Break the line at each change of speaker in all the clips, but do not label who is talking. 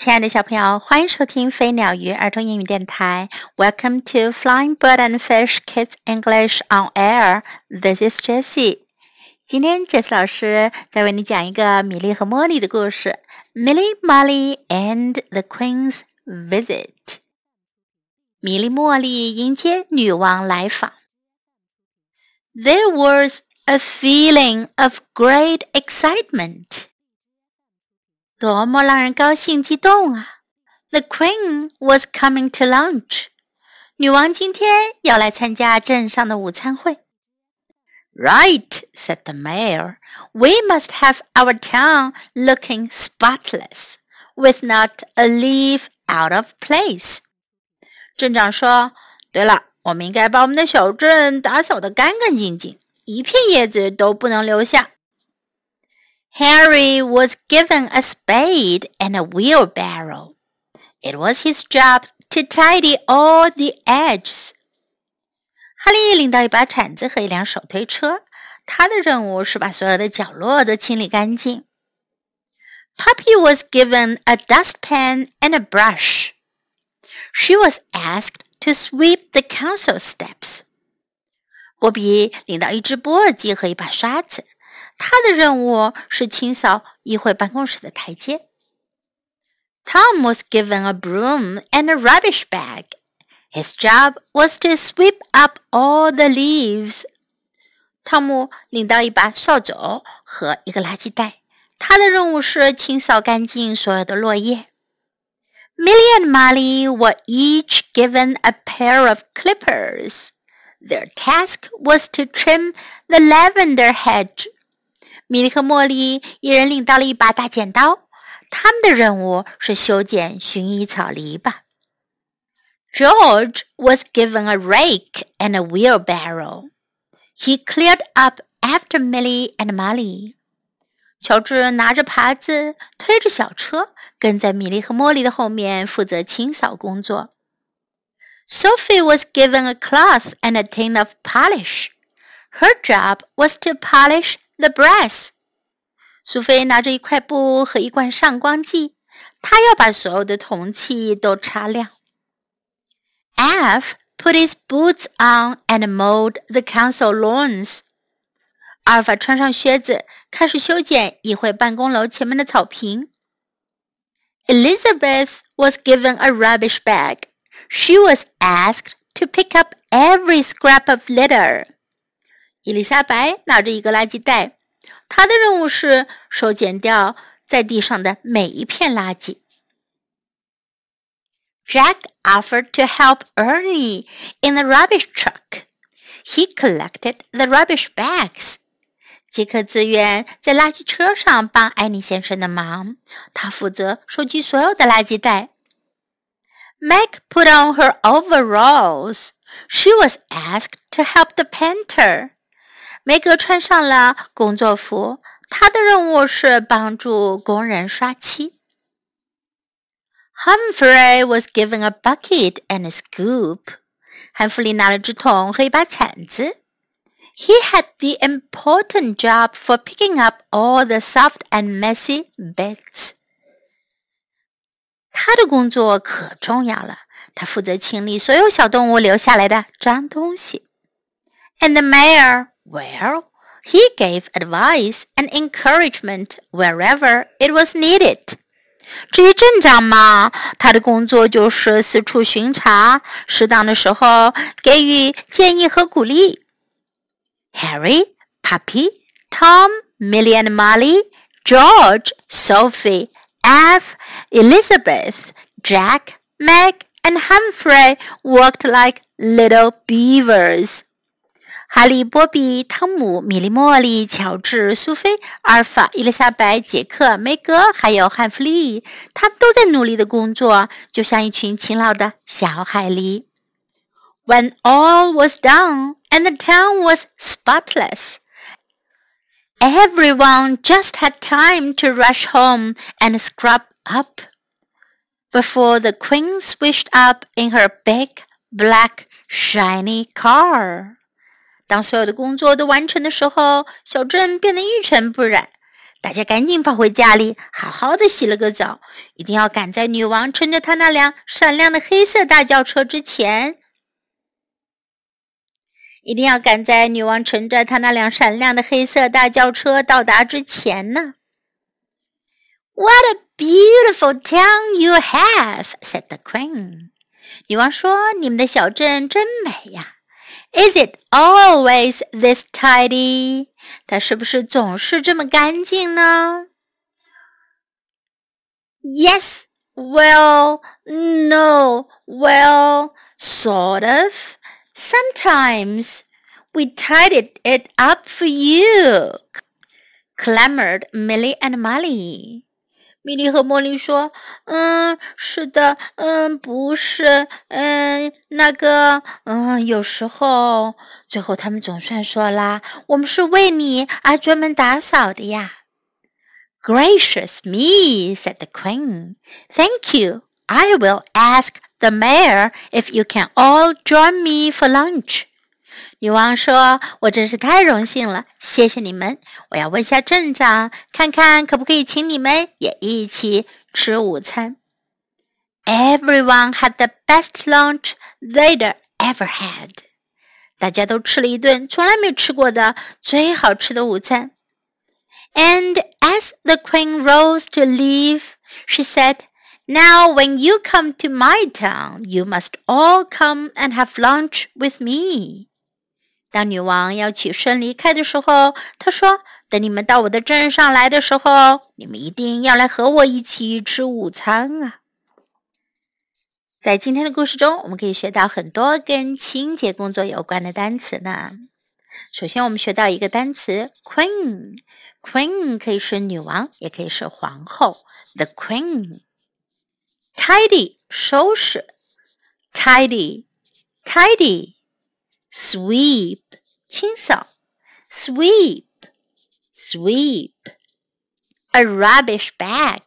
亲爱的小朋友，欢迎收听飞鸟鱼儿童英语电台。Welcome to Flying Bird and Fish Kids English on Air. This is Jessie. 今天 Jessie 老师在为你讲一个米莉和茉莉的故事，《Milly Molly and the Queen's Visit》。米莉茉莉迎接女王来访。There was a feeling of great excitement. 多么让人高兴激动啊！The Queen was coming to lunch。女王今天要来参加镇上的午餐会。Right, said the mayor. We must have our town looking spotless, with not a leaf out of place. 镇长说：“对了，我们应该把我们的小镇打扫得干干净净，一片叶子都不能留下。” Harry was given a spade and a wheelbarrow. It was his job to tidy all the edges. 哈利领到一把铲子和一辆手推车，他的任务是把所有的角落都清理干净。Poppy was given a dustpan and a brush. She was asked to sweep the council steps. 波比领到一只波尔机和一把刷子。 他的任务是清扫议会办公室的台阶。Tom was given a broom and a rubbish bag. His job was to sweep up all the leaves. 汤姆领到一把扫帚和一个垃圾袋，他的任务是清扫干净所有的落叶。Milly and Molly were each given a pair of clippers. Their task was to trim the lavender hedge. 米莉和茉莉一人领到了一把大剪刀，他们的任务是修剪薰衣草篱笆。George was given a rake and a wheelbarrow. He cleared up after Milly and Molly. 乔治拿着耙子，推着小车，跟在米莉和茉莉的后面，负责清扫工作。Sophie was given a cloth and a tin of polish. Her job was to polish the brass。苏菲拿着一块布和一罐上光剂，她要把所有的铜器都擦亮。Alf put his boots on and mowed the council lawns。阿尔法穿上靴子，开始修剪议会办公楼前面的草坪。Elizabeth was given a rubbish bag. She was asked to pick up every scrap of litter. 伊丽莎白拿着一个垃圾袋，她的任务是收捡掉在地上的每一片垃圾。Jack offered to help Ernie in the rubbish truck. He collected the rubbish bags. 杰克自愿在垃圾车上帮安妮先生的忙，他负责收集所有的垃圾袋。Meg put on her overalls. She was asked to help the painter. 梅格穿上了工作服，她的任务是帮助工人刷漆。Humphrey was given a bucket and a scoop. 汉弗利拿了只桶和一把铲子。He had the important job for picking up all the soft and messy bits. 他的工作可重要了，他负责清理所有小动物留下来的脏东西。And the mayor well, he gave advice and encouragement wherever it was needed. 至于镇长嘛，他的工作就是四处巡查，适当的时候给予建议和鼓励。Harry, Poppy, Tom, Milly and Molly, George, Sophie, Alf, Elizabeth, Jack, Meg, and Humphrey worked like little beavers 哈利、波比、汤姆、米莉、茉莉、乔治、苏菲、阿尔法、伊丽莎白、杰克、梅格，还有汉弗利，他们都在努力的工作，就像一群勤劳的小海狸。When all was done and the town was spotless, everyone just had time to rush home and scrub up before the queen swished up in her big, black, shiny car. 当所有的工作都完成的时候，小镇变得一尘不染。大家赶紧跑回家里，好好的洗了个澡，一定要赶在女王乘着她那辆闪亮的黑色大轿车之前。一定要赶在女王乘着她那辆闪亮的黑色大轿车到达之前呢。What a beautiful town you have," said the queen. 女王说：“你们的小镇真美呀。” Is it always this tidy？它是不是总是这么干净呢？Yes, well, no, well, sort of. Sometimes we tidied it up for you, clamored Milly and Molly. 米莉和茉莉说：“嗯，是的，嗯，不是，嗯，那个，嗯，有时候，最后他们总算说啦，我们是为你而专门打扫的呀。” Gracious me, said the queen. Thank you. I will ask the mayor if you can all join me for lunch. 女王说：“我真是太荣幸了，谢谢你们。我要问下镇长，看看可不可以请你们也一起吃午餐。” Everyone had the best lunch they'd ever had。大家都吃了一顿从来没吃过的最好吃的午餐。And as the queen rose to leave, she said, "Now, when you come to my town, you must all come and have lunch with me." 当女王要起身离开的时候，她说：“等你们到我的镇上来的时候，你们一定要来和我一起吃午餐啊！”在今天的故事中，我们可以学到很多跟清洁工作有关的单词呢。首先，我们学到一个单词 “queen”，“queen” 可以是女王，也可以是皇后。The queen，tidy 收拾，tidy，tidy。sweep 清扫，sweep sweep a rubbish bag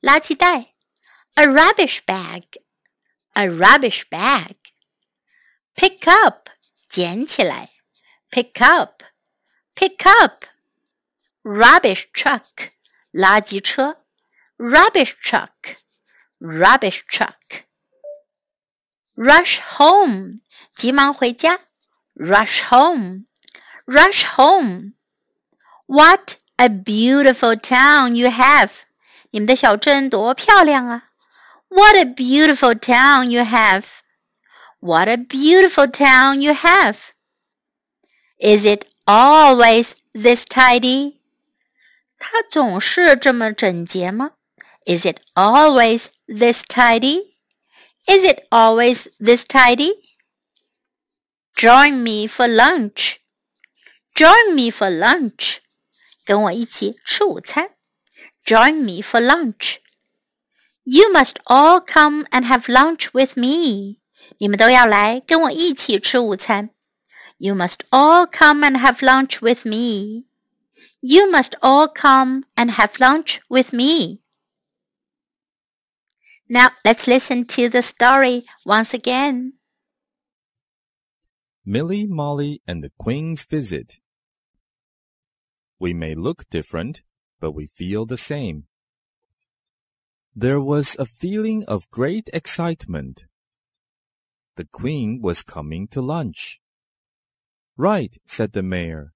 垃圾袋，a rubbish bag a rubbish bag pick up 捡起来，pick up pick up rubbish truck 垃圾车，rubbish truck rubbish truck rush home 急忙回家。 rush home, rush home. What a beautiful town you have! 你们的小镇多漂亮啊！What a beautiful town you have! What a beautiful town you have! Is it always this tidy? 它总是这么整洁吗？Is it always this tidy? Is it always this tidy? Join me for lunch. Join me for lunch. 跟我一起吃午餐。Join me for lunch. You must all come and have lunch with me. 你们都要来跟我一起吃午餐。You must all come and have lunch with me. You must all come and have lunch with me. Now let's listen to the story once again.
Milly, Molly, and the Queen's Visit. We may look different, but we feel the same. There was a feeling of great excitement. The Queen was coming to lunch. Right, said the mayor.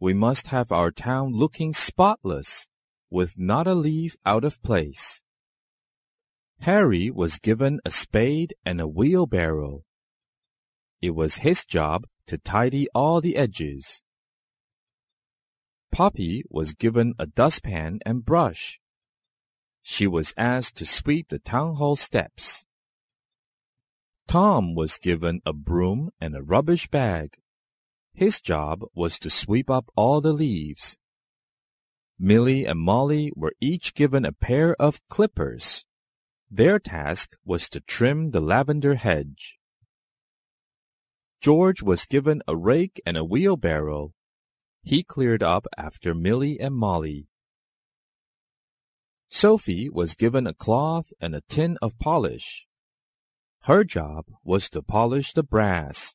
We must have our town looking spotless, with not a leaf out of place. Harry was given a spade and a wheelbarrow. It was his job to tidy all the edges. Poppy was given a dustpan and brush. She was asked to sweep the town hall steps. Tom was given a broom and a rubbish bag. His job was to sweep up all the leaves. Milly and Molly were each given a pair of clippers. Their task was to trim the lavender hedge. George was given a rake and a wheelbarrow. He cleared up after Milly and Molly. Sophie was given a cloth and a tin of polish. Her job was to polish the brass.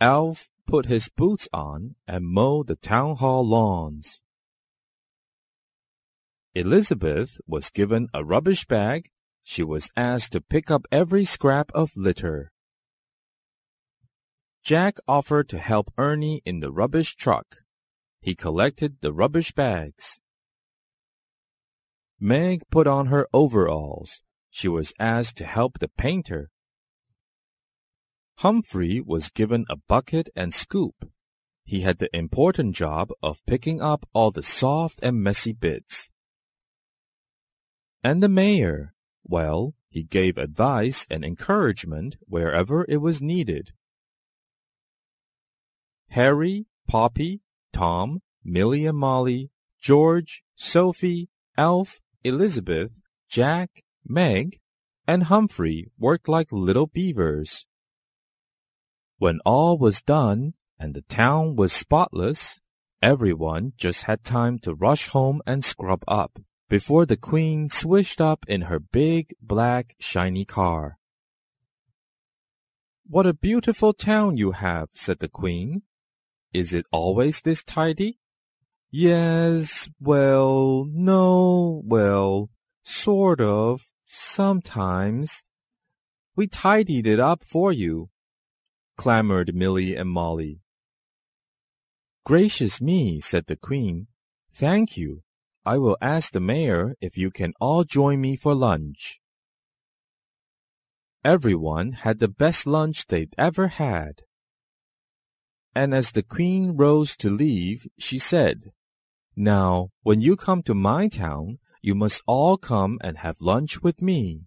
Alf put his boots on and mowed the town hall lawns. Elizabeth was given a rubbish bag. She was asked to pick up every scrap of litter. Jack offered to help Ernie in the rubbish truck. He collected the rubbish bags. Meg put on her overalls. She was asked to help the painter. Humphrey was given a bucket and scoop. He had the important job of picking up all the soft and messy bits. And the mayor, well, he gave advice and encouragement wherever it was needed. Harry, Poppy, Tom, Milly and Molly, George, Sophie, Alf, Elizabeth, Jack, Meg, and Humphrey worked like little beavers. When all was done and the town was spotless, everyone just had time to rush home and scrub up before the queen swished up in her big, black, shiny car. What a beautiful town you have, said the queen. Is it always this tidy? Yes, well, no, well, sort of, sometimes. We tidied it up for you, clamored Milly and Molly. Gracious me, said the Queen. Thank you. I will ask the mayor if you can all join me for lunch. Everyone had the best lunch they'd ever had. And as the queen rose to leave, she said, Now, when you come to my town, you must all come and have lunch with me.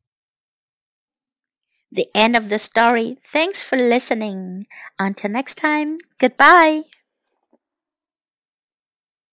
The end of the story. Thanks for listening. Until next time, goodbye.